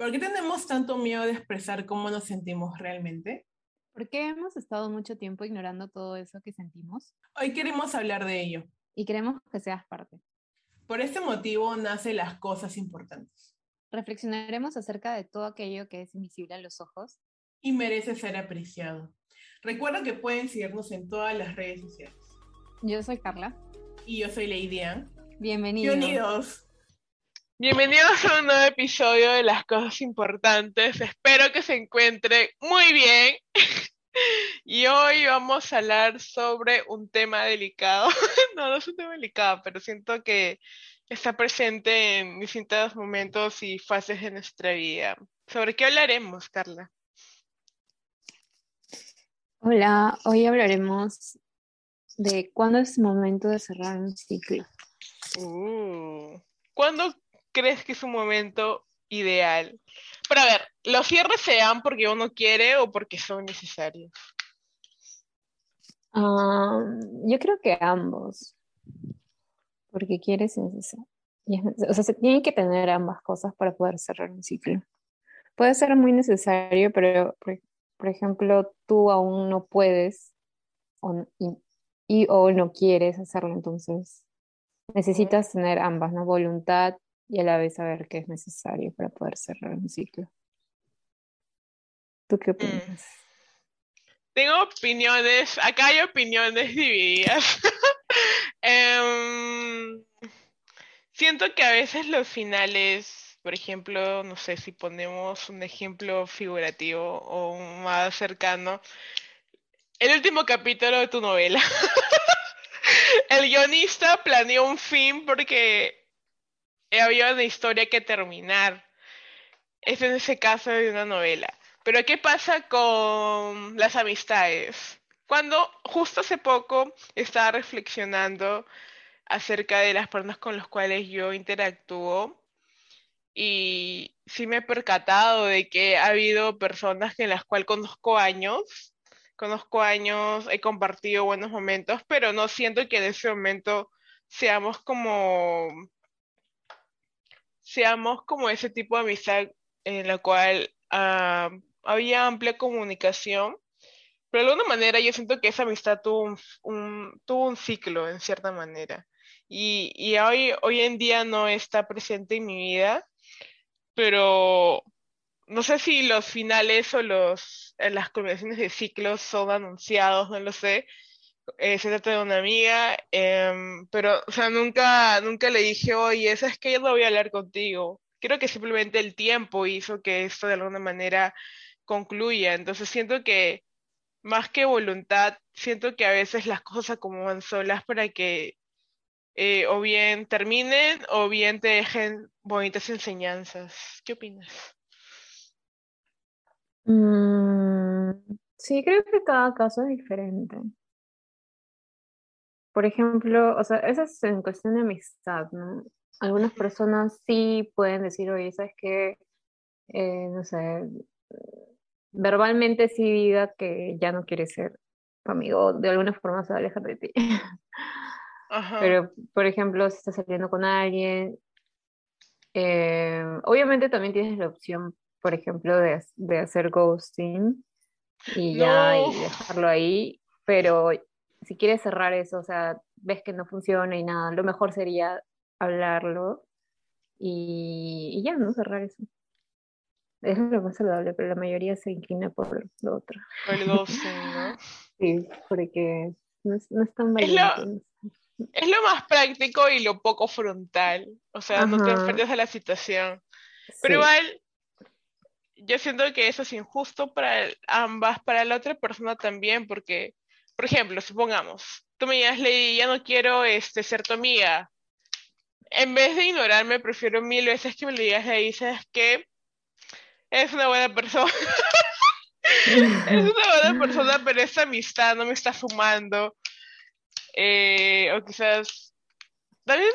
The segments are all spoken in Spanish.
¿Por qué tenemos tanto miedo de expresar cómo nos sentimos realmente? ¿Por qué hemos estado mucho tiempo ignorando todo eso que sentimos? Hoy queremos hablar de ello. Y queremos que seas parte. Por este motivo nace las cosas importantes. Reflexionaremos acerca de todo aquello que es invisible a los ojos. Y merece ser apreciado. Recuerda que pueden seguirnos en todas las redes sociales. Yo soy Carla. Y yo soy Lady Ann. Bienvenidos. Bienvenidos. Bienvenidos a un nuevo episodio de Las Cosas Importantes. Espero que se encuentre muy bien. y hoy vamos a hablar sobre un tema delicado. no, no es un tema delicado, pero siento que está presente en distintos momentos y fases de nuestra vida. ¿Sobre qué hablaremos, Carla? Hola, hoy hablaremos de cuándo es momento de cerrar un ciclo. Uh, ¿Cuándo crees que es un momento ideal? Pero a ver, ¿los cierres se dan porque uno quiere o porque son necesarios? Yo creo que ambos. Porque quieres y necesario. O sea, se tienen que tener ambas cosas para poder cerrar un ciclo. Puede ser muy necesario, pero por, ejemplo, tú aún no puedes y, o no quieres hacerlo, entonces necesitas tener ambas, ¿no? Voluntad y a la vez saber qué es necesario para poder cerrar un ciclo. ¿Tú qué mm. opinas? Tengo opiniones, acá hay opiniones divididas. Em, siento que a veces los finales, por ejemplo, no sé si ponemos un ejemplo figurativo o más cercano, el último capítulo de tu novela. el guionista planeó un fin porque había una historia que terminar. Es en ese caso de una novela. Pero ¿qué pasa con las amistades? Cuando justo hace poco estaba reflexionando acerca de las personas con las cuales yo interactúo y sí me he percatado de que ha habido personas en las cuales conozco años, conozco años, he compartido buenos momentos, pero no siento que en ese momento seamos como seamos como ese tipo de amistad en la cual ah, había amplia comunicación, pero de alguna manera yo siento que esa amistad tuvo un, tuvo un ciclo en cierta manera. Y, y, hoy, hoy en día no está presente en mi vida, pero no sé si los finales o los, las culminaciones de ciclos son anunciados, no lo sé. Se trata de una amiga, em, pero, o sea, nunca, nunca le dije, oye, es que yo no voy a hablar contigo. Creo que simplemente el tiempo hizo que esto de alguna manera concluya. Entonces siento que más que voluntad, siento que a veces las cosas acomodan solas para que eh, o bien terminen o bien te dejen bonitas enseñanzas. ¿Qué opinas? Mm, sí, creo que cada caso es diferente. Por ejemplo, o sea, eso es en cuestión de amistad, ¿no? Algunas personas sí pueden decir, oye, ¿sabes qué? Eh, no sé, verbalmente sí diga que ya no quiere ser tu amigo, de alguna forma se va a alejar de ti. Pero, por ejemplo, si estás saliendo con alguien, eh, obviamente también tienes la opción, por ejemplo, de, de hacer ghosting y ya y dejarlo ahí, pero si quieres cerrar eso, o sea, ves que no funciona y nada, lo mejor sería hablarlo y, y ya, ¿no? Cerrar eso es lo más saludable, pero la mayoría se inclina por lo otro. Por el ghosting, ¿no? Sí, porque no es, no es tan valiente. Es lo, más práctico y lo poco frontal. O sea, no te enfrentas a la situación. Pero igual, yo siento que eso es injusto para ambas, para la otra persona también, porque, por ejemplo, supongamos, tú me digas, Lady, ya no quiero este, ser tu amiga. En vez de ignorarme, prefiero mil veces que me lo digas y ¿sabes qué? es una buena persona. es una buena persona, pero esa amistad no me está sumando. Eh, o quizás también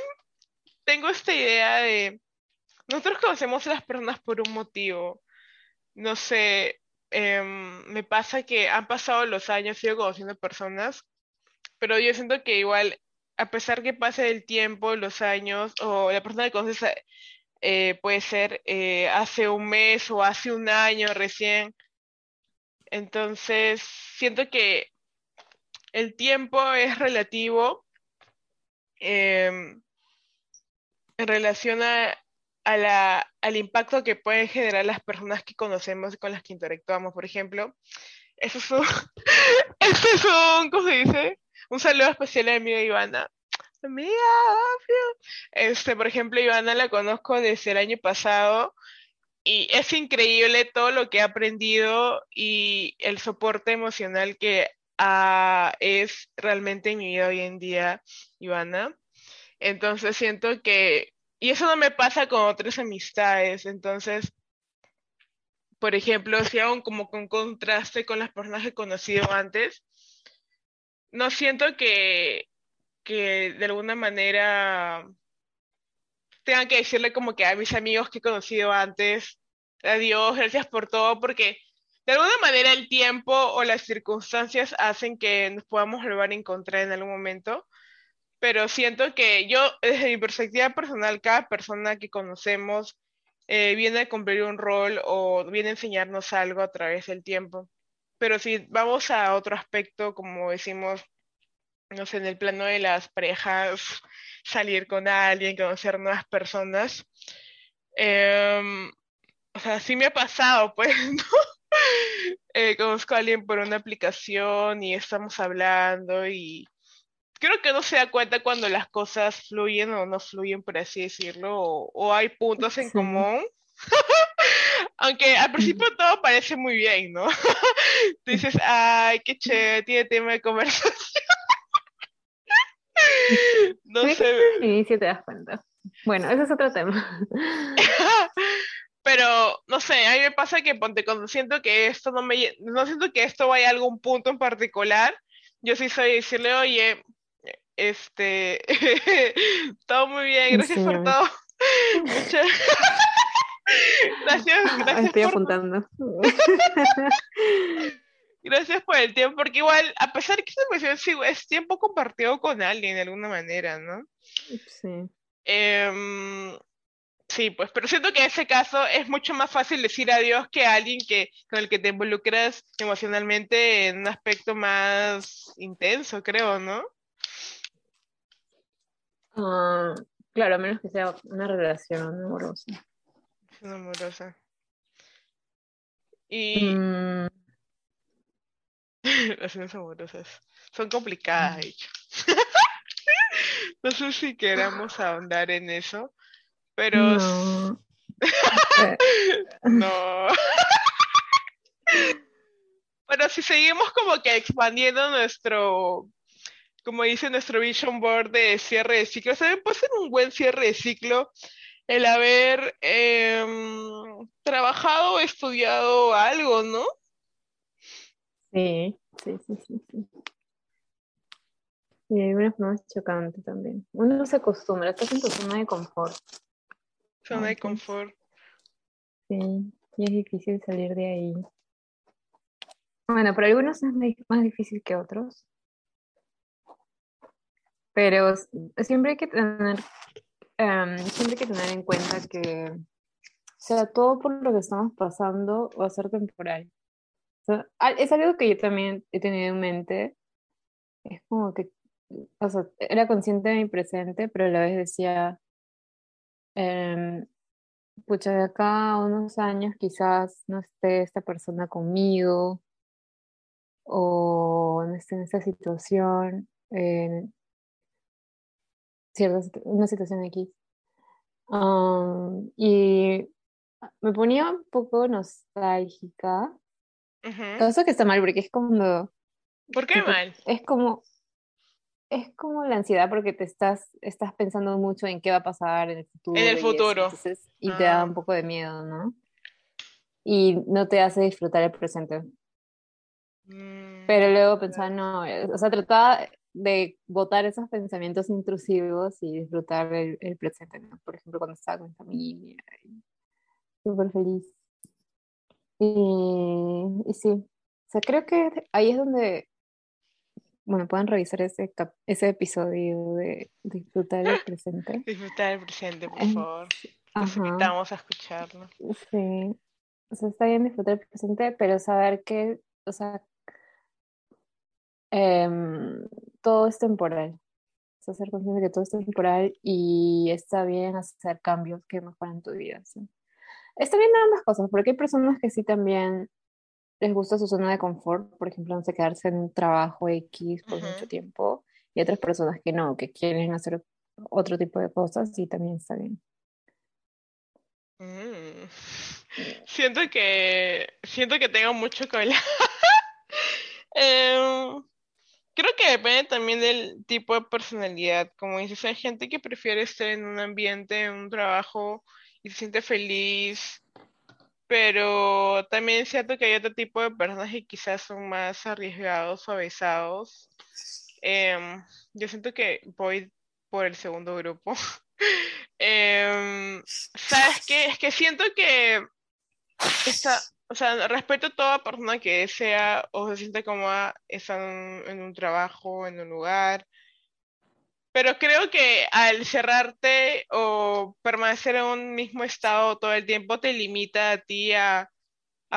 tengo esta idea de nosotros conocemos a las personas por un motivo. No sé, em, me pasa que han pasado los años, sigo conociendo personas, pero yo siento que igual, a pesar que pase el tiempo, los años, o la persona que conoces eh, puede ser eh, hace un mes o hace un año recién. Entonces, siento que el tiempo es relativo em, en relación a, la, al impacto que pueden generar las personas que conocemos y con las que interactuamos. Por ejemplo, eso es un, eso es un ¿cómo se dice? Un saludo especial a mi amiga Ivana. Amiga, este, por ejemplo, Ivana la conozco desde el año pasado y es increíble todo lo que ha aprendido y el soporte emocional que es realmente en mi vida hoy en día, Ivana. Entonces siento que, y eso no me pasa con otras amistades, entonces, por ejemplo, si hago como con contraste con las personas que he conocido antes, no siento que, que de alguna manera tengan que decirle como que a mis amigos que he conocido antes, adiós, gracias por todo, porque de alguna manera el tiempo o las circunstancias hacen que nos podamos volver a encontrar en algún momento, pero siento que yo, desde mi perspectiva personal, cada persona que conocemos eh, viene a cumplir un rol o viene a enseñarnos algo a través del tiempo. Pero si vamos a otro aspecto, como decimos, no sé, en el plano de las parejas, salir con alguien, conocer nuevas personas. Em, o sea, sí me ha pasado, pues. Eh, conozco a alguien por una aplicación y estamos hablando y creo que no se da cuenta cuando las cosas fluyen o no fluyen, por así decirlo, o, hay puntos en común. Aunque al principio todo parece muy bien, ¿no? dices, ay, qué chévere, tiene tema de conversación. no sé. Y si te das cuenta. Bueno, ese es otro tema. Pero, no sé, a mí me pasa que ponte, cuando siento que esto no me, no siento que esto vaya a algún punto en particular, yo sí soy decirle, oye, este, todo muy bien, gracias por todo. gracias, gracias. Estoy apuntando. Gracias por el tiempo, porque igual, a pesar que es es tiempo compartido con alguien de alguna manera, ¿no? Sí. Em, sí, pues, pero siento que en ese caso es mucho más fácil decir adiós que a alguien que, con el que te involucras emocionalmente en un aspecto más intenso, creo, ¿no? Ah, claro, a menos que sea una relación amorosa. Amorosa. Y. Mm. Relaciones amorosas. Son complicadas, de hecho. no sé si queramos ahondar en eso, pero... No. no. bueno, si seguimos como que expandiendo nuestro, como dice nuestro vision board de cierre de ciclo, también puede ser un buen cierre de ciclo el haber em, trabajado o estudiado algo, ¿no? Sí, sí, sí, sí. Y hay una forma chocante también. Uno no se acostumbra, estás en tu zona de confort. Zona de confort. Sí, y es difícil salir de ahí. Bueno, para algunos es más difícil que otros. Pero siempre hay que tener, em, siempre hay que tener en cuenta que, o sea, todo por lo que estamos pasando va a ser temporal es algo que yo también he tenido en mente. Es como que, o sea, era consciente de mi presente, pero a la vez decía, eh, pucha, de acá unos años quizás no esté esta persona conmigo o no esté en esta situación, cierta, una situación aquí. y me ponía un poco nostálgica eso que está mal, porque es como. ¿Por qué mal? Es como. Es como la ansiedad porque te estás, estás pensando mucho en qué va a pasar en el futuro. En el futuro. Y, te da ah. un poco de miedo, ¿no? Y no te hace disfrutar el presente. Mm, Pero luego pensaba, no, eh, o sea, trataba de botar esos pensamientos intrusivos y disfrutar el, el presente, ¿no? Por ejemplo, cuando estaba con mi familia. Súper feliz. Y, sí, o sea, creo que ahí es donde, bueno, pueden revisar ese, ese episodio de disfrutar el presente. Disfrutar el presente, por favor. Los invitamos a escucharlo. Sí. O sea, está bien disfrutar el presente, pero saber que, o sea, em, todo es temporal. O sea, ser consciente de que todo es temporal y está bien hacer cambios que mejoran tu vida. Está bien ambas cosas, porque hay personas que sí también les gusta su zona de confort, por ejemplo, no sé, quedarse en un trabajo X por mucho tiempo, y otras personas que no, que quieren hacer otro tipo de cosas y también está bien. Mm. Siento que siento que tengo mucho que hablar. Em, creo que depende también del tipo de personalidad. Como dices, hay gente que prefiere estar en un ambiente, en un trabajo y se siente feliz pero también es cierto que hay otro tipo de personas que quizás son más arriesgados, suavizados. Em, yo siento que voy por el segundo grupo. Em, ¿Sabes qué? Es que siento que esta, o sea, respeto a toda persona que desea o se siente cómoda estar en un trabajo, en un lugar, pero creo que al cerrarte o permanecer en un mismo estado todo el tiempo te limita a ti a,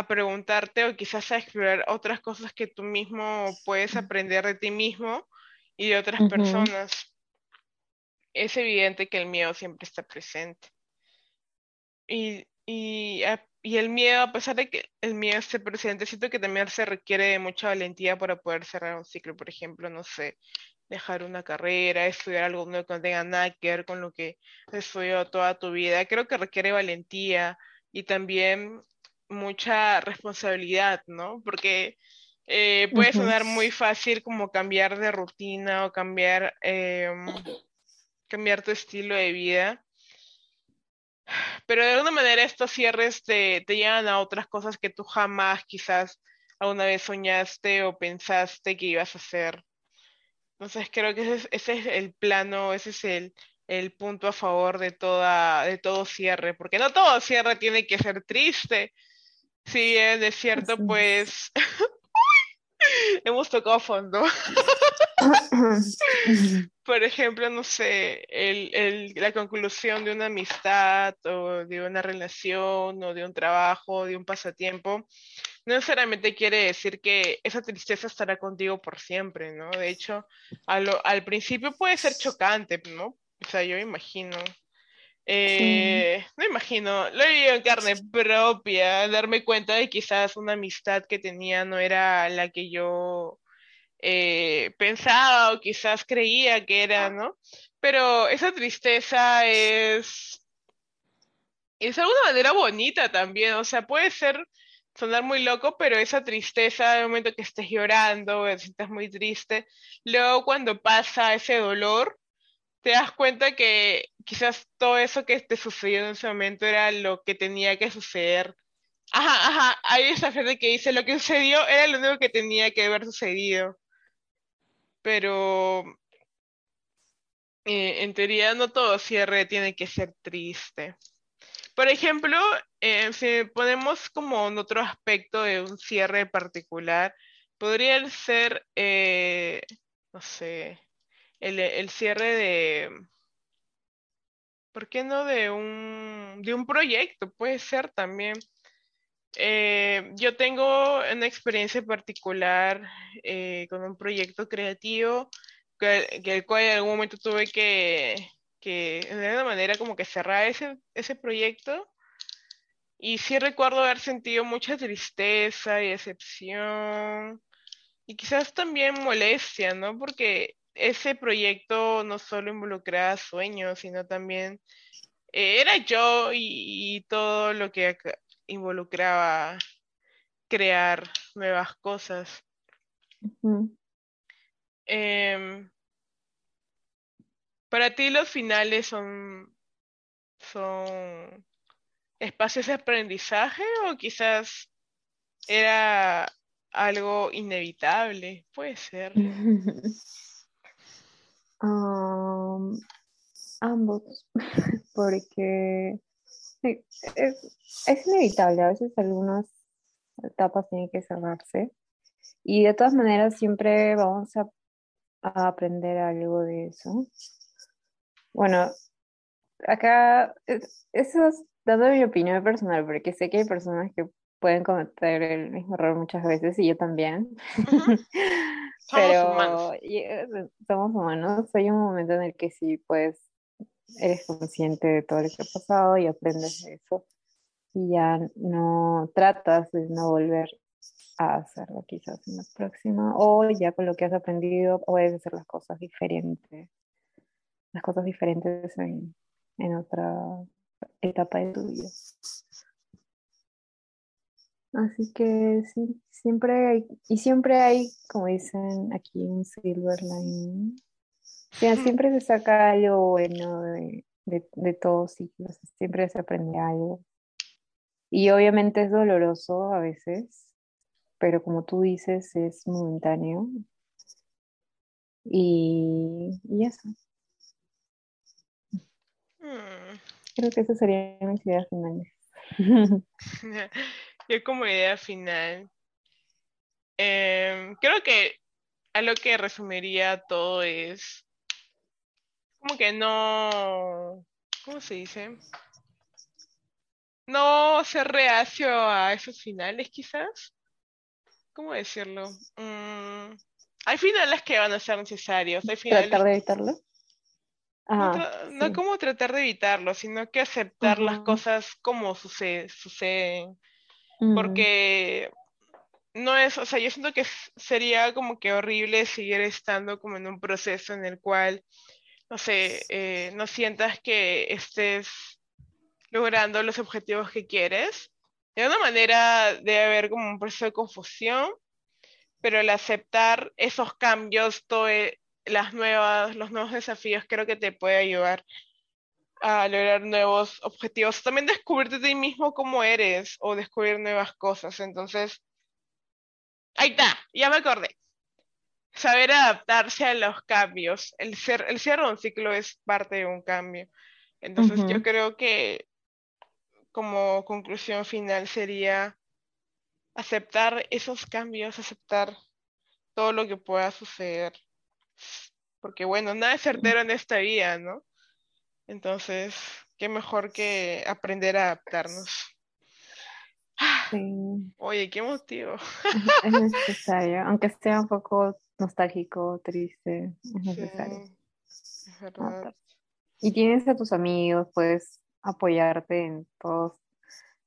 preguntarte o quizás a explorar otras cosas que tú mismo puedes aprender de ti mismo y de otras personas. Es evidente que el miedo siempre está presente. Y, y, y el miedo, a pesar de que el miedo esté presente, siento que también se requiere de mucha valentía para poder cerrar un ciclo. Por ejemplo, no sé, dejar una carrera, estudiar algo que no tenga nada que ver con lo que has estudiado toda tu vida. Creo que requiere valentía y también mucha responsabilidad, ¿no? Porque eh, puede sonar muy fácil como cambiar de rutina o cambiar, em, cambiar tu estilo de vida. Pero de alguna manera estos cierres te, te llevan a otras cosas que tú jamás quizás alguna vez soñaste o pensaste que ibas a hacer. Entonces creo que ese es, el plano, ese es el, el, punto a favor de, toda, de todo cierre, porque no todo cierre tiene que ser triste. Si bien es cierto, pues hemos tocado fondo. Por ejemplo, no sé, el, el, la conclusión de una amistad o de una relación o de un trabajo, de un pasatiempo, no necesariamente quiere decir que esa tristeza estará contigo por siempre, ¿no? De hecho, al principio puede ser chocante, ¿no? O sea, yo imagino. Eh, no imagino, lo he vivido en carne propia, darme cuenta de quizás una amistad que tenía no era la que yo eh, pensaba o quizás creía que era, ¿no? Pero esa tristeza es, es de alguna manera bonita también, o sea, puede ser sonar muy loco, pero esa tristeza, el momento que estés llorando, que sientas muy triste, luego cuando pasa ese dolor, te das cuenta que quizás todo eso que te sucedió en ese momento era lo que tenía que suceder. Ajá, ajá, hay esa frase que dice, lo que sucedió era lo único que tenía que haber sucedido. Pero eh, en teoría no todo cierre tiene que ser triste. Por ejemplo, eh, si ponemos como en otro aspecto de un cierre particular, podría ser, eh, no sé, el, cierre de, ¿por qué no de un, de un proyecto? Puede ser también. Eh, yo tengo una experiencia particular con un proyecto creativo que, el cual en algún momento tuve que, que de alguna manera como que cerrar ese, ese proyecto. Y sí recuerdo haber sentido mucha tristeza y decepción y quizás también molestia, ¿no? Porque ese proyecto no solo involucraba sueños, sino también eh, era yo y, todo lo que involucraba crear nuevas cosas. Para ti los finales son, son espacios de aprendizaje o quizás era algo inevitable, puede ser. Um, ambos, porque es, inevitable, a veces algunas etapas tienen que cerrarse y de todas maneras siempre vamos a aprender algo de eso. Bueno, acá, eso es dando mi opinión personal, porque sé que hay personas que pueden cometer el mismo error muchas veces y yo también. Pero humanos. Eh, somos humanos. Hay un momento en el que sí, pues, eres consciente de todo lo que ha pasado y aprendes de eso. Y ya no tratas de no volver a hacerlo quizás en la próxima. O ya con lo que has aprendido puedes hacer las cosas diferentes. Las cosas diferentes en, en otra etapa de tu vida. Así que sí, siempre hay, y siempre hay, como dicen aquí, un silver lining. siempre se saca algo bueno de, de, de todos ciclos, siempre se aprende algo. Y obviamente es doloroso a veces, pero como tú dices, es momentáneo. Y, y eso. Hmm. Creo que esas serían mis ideas finales. Yo como idea final, em, creo que a lo que resumiría todo es como que no, ¿cómo se dice? No ser reacio a esos finales quizás. ¿Cómo decirlo? Mm, hay finales que van a ser necesarios. Hay finales... Tratar de evitarlo. no, como tratar de evitarlo, sino que aceptar las cosas como sucede, suceden. Porque no es, o sea, yo siento que sería como que horrible seguir estando como en un proceso en el cual, no sé, eh, no sientas que estés logrando los objetivos que quieres. De alguna manera debe haber como un proceso de confusión, pero el aceptar esos cambios, todo, las nuevas, los nuevos desafíos, creo que te puede ayudar a lograr nuevos objetivos. También descubrirte a ti mismo cómo eres o descubrir nuevas cosas. Entonces, ahí está, ya me acordé. Saber adaptarse a los cambios. El, ser, el cierre de un ciclo es parte de un cambio. Entonces, yo creo que como conclusión final sería aceptar esos cambios, aceptar todo lo que pueda suceder. Porque bueno, nada es certero en esta vida, ¿no? Entonces, qué mejor que aprender a adaptarnos. Oye, qué motivo. Es necesario, aunque sea un poco nostálgico, triste, es necesario. es verdad. Y tienes a tus amigos, puedes apoyarte en todas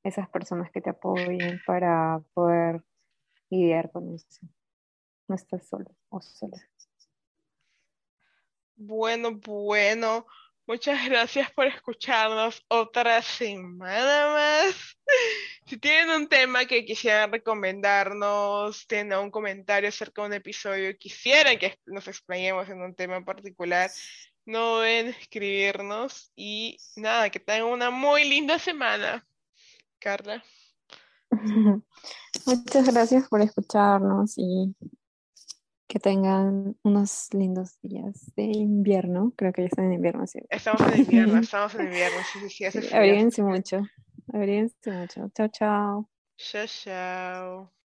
esas personas que te apoyen para poder lidiar con eso. No estás solo o sola. Bueno, bueno. Muchas gracias por escucharnos otra semana más. Si tienen un tema que quisieran recomendarnos, tienen un comentario acerca de un episodio, quisieran que nos explayemos en un tema en particular, no deben escribirnos. Y nada, que tengan una muy linda semana. Carla. Muchas gracias por escucharnos y que tengan unos lindos días de invierno. Creo que ya están en invierno, sí. Estamos en invierno, estamos en invierno, sí, sí, sí. Abríguense mucho, abríguense mucho. Chao, chao. Chao, chao.